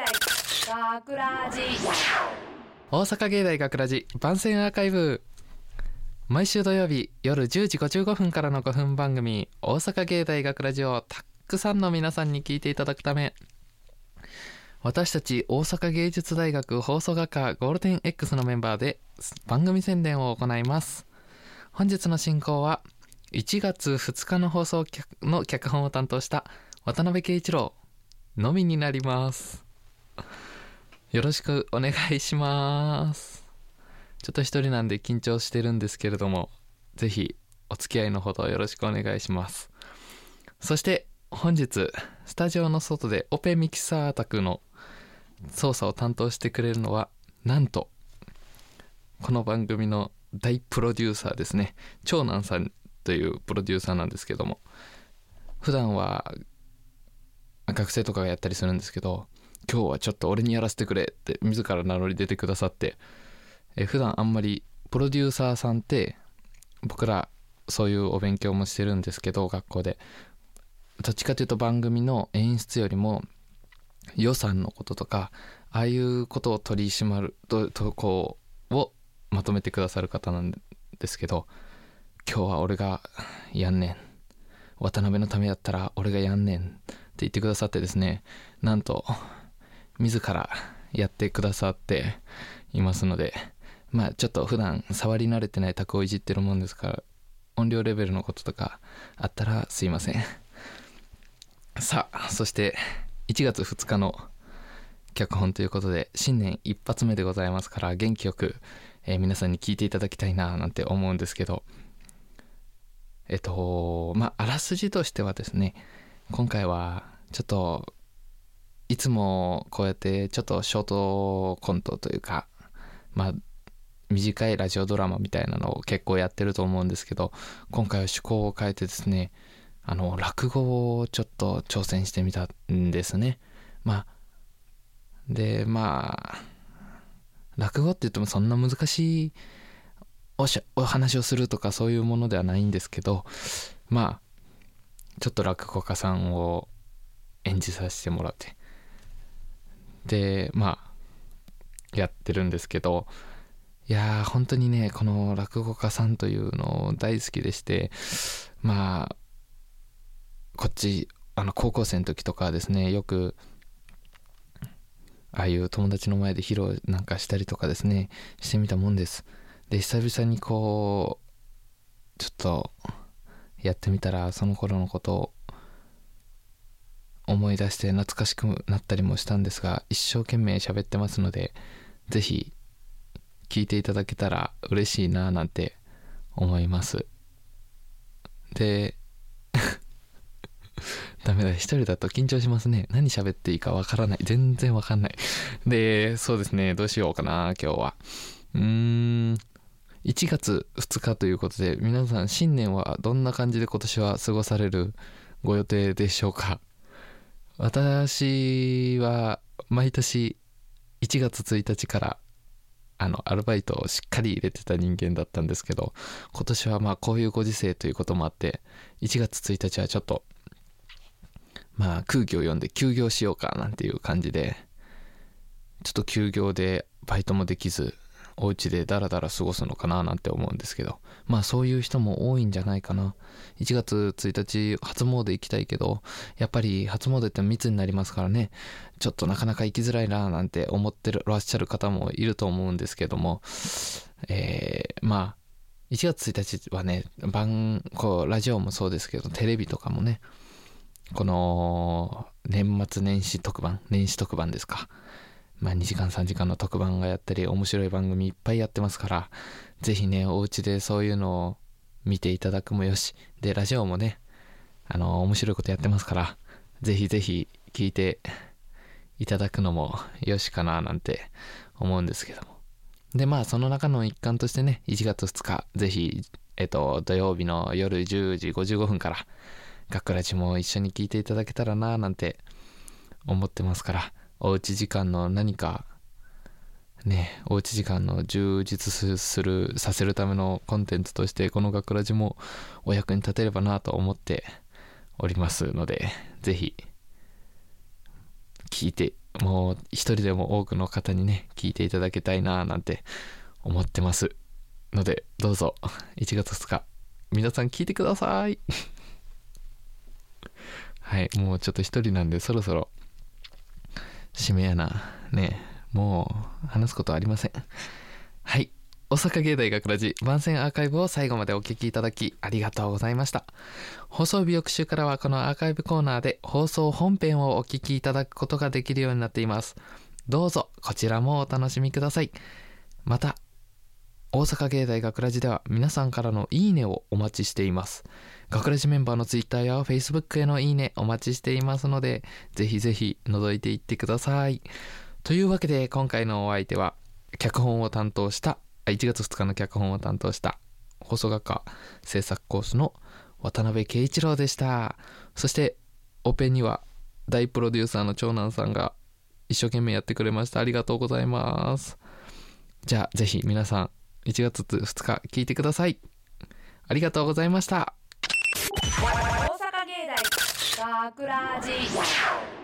大学ラジ。大阪芸大学ラジ番宣アーカイブ。毎週土曜日夜10時55分からの5分番組「大阪芸大学ラジをたくさんの皆さんに聞いていただくため。私たち大阪芸術大学放送学科ゴールデン X のメンバーで番組宣伝を行います。本日の進行は1月2日の放送の脚本を担当した渡辺圭一郎。のみになります。よろしくお願いします。ちょっと一人なんで緊張してるんですけれどもぜひお付き合いのほどよろしくお願いします。そして本日スタジオの外でオペミキサー宅の操作を担当してくれるのはなんとこの番組の大プロデューサーですね。長男さんというプロデューサーなんですけども普段は学生とかがやったりするんですけど今日はちょっと俺にやらせてくれって自ら名乗り出てくださってえ普段あんまりプロデューサーさんって僕らそういうお勉強もしてるんですけど学校で。どっちかというと番組の演出よりも予算のこととかああいうことを取り締まるととこをまとめてくださる方なんですけど今日は俺がやんねん。渡辺のためやったら俺がやんねんって言ってくださってですねなんと自らやってくださっていますのでまあちょっと普段触り慣れてない卓をいじってるもんですから音量レベルのこととかあったらすいません。さあそして1月2日の脚本ということで新年一発目でございますから元気よく、えー皆さんに聞いていただきたいななんて思うんですけどえっとまああらすじとしてはですね今回はちょっといつもこうやってちょっとショートコントというかまあ短いラジオドラマみたいなのを結構やってると思うんですけど今回は趣向を変えてですねあの落語をちょっと挑戦してみたんですね。まあでまあ落語って言ってもそんな難しいおしお話をするとかそういうものではないんですけどまあちょっと落語家さんを演じさせてもらってでまあやってるんですけどいやー本当にねこの落語家さんというの大好きでしてまあこっちあの高校生の時とかですねよくああいう友達の前で披露なんかしたりとかですねしてみたもんです。で久々にこうちょっとやってみたらその頃のことを思い出して懐かしくなったりもしたんですが一生懸命喋ってますのでぜひ聞いていただけたら嬉しいななんて思います。で ダメだ一人だと緊張しますね。何喋っていいかわからない。全然わかんない。でそうですね。どうしようかな今日は。うーん。1月2日ということで皆さん新年はどんな感じで今年は過ごされるご予定でしょうか？私は毎年1月1日からあのアルバイトをしっかり入れてた人間だったんですけど今年はまあこういうご時世ということもあって1月1日はちょっとまあ空気を読んで休業しようかなんていう感じでちょっと休業でバイトもできずお家でダラダラ過ごすのかななんて思うんですけど。まあそういう人も多いんじゃないかな。1月1日初詣行きたいけどやっぱり初詣って密になりますからね。ちょっとなかなか行きづらいななんて思ってらっしゃる方もいると思うんですけども。えー、まあ1月1日はね番こうラジオもそうですけどテレビとかもねこの年末年始特番年始特番ですか。まあ2時間3時間の特番がやったり面白い番組いっぱいやってますからぜひねお家でそういうのを見ていただくもよしでラジオもねあの面白いことやってますからぜひぜひ聞いていただくのもよしかななんて思うんですけども。でまあその中の一環としてね1月2日ぜひえっと土曜日の夜10時55分から学ラジも一緒に聞いていただけたらななんて思ってますからおうち時間の何かねおうち時間の充実するさせるためのコンテンツとしてこの学ラジもお役に立てればなと思っておりますのでぜひ聞いてもう一人でも多くの方にね聞いていただきたいななんて思ってますのでどうぞ1月2日皆さん聞いてください。はいもうちょっと一人なんでそろそろ締めやな。ねもう話すことはありません。はい。大阪芸大学ラジ番宣アーカイブを最後までお聞きいただきありがとうございました。放送日翌週からはこのアーカイブコーナーで放送本編をお聞きいただくことができるようになっています。どうぞこちらもお楽しみください。また大阪芸大学ラジでは皆さんからのいいねをお待ちしています。学ラジメンバーのツイッターやフェイスブックへのいいねお待ちしていますのでぜひぜひ覗いていってください。というわけで今回のお相手は脚本を担当した1月2日の脚本を担当した放送学科制作コースの渡辺圭一郎でした。そしてオペには大プロデューサーの長男さんが一生懸命やってくれました。ありがとうございます。じゃあぜひ皆さん1月2日聞いてください。ありがとうございました。桜寺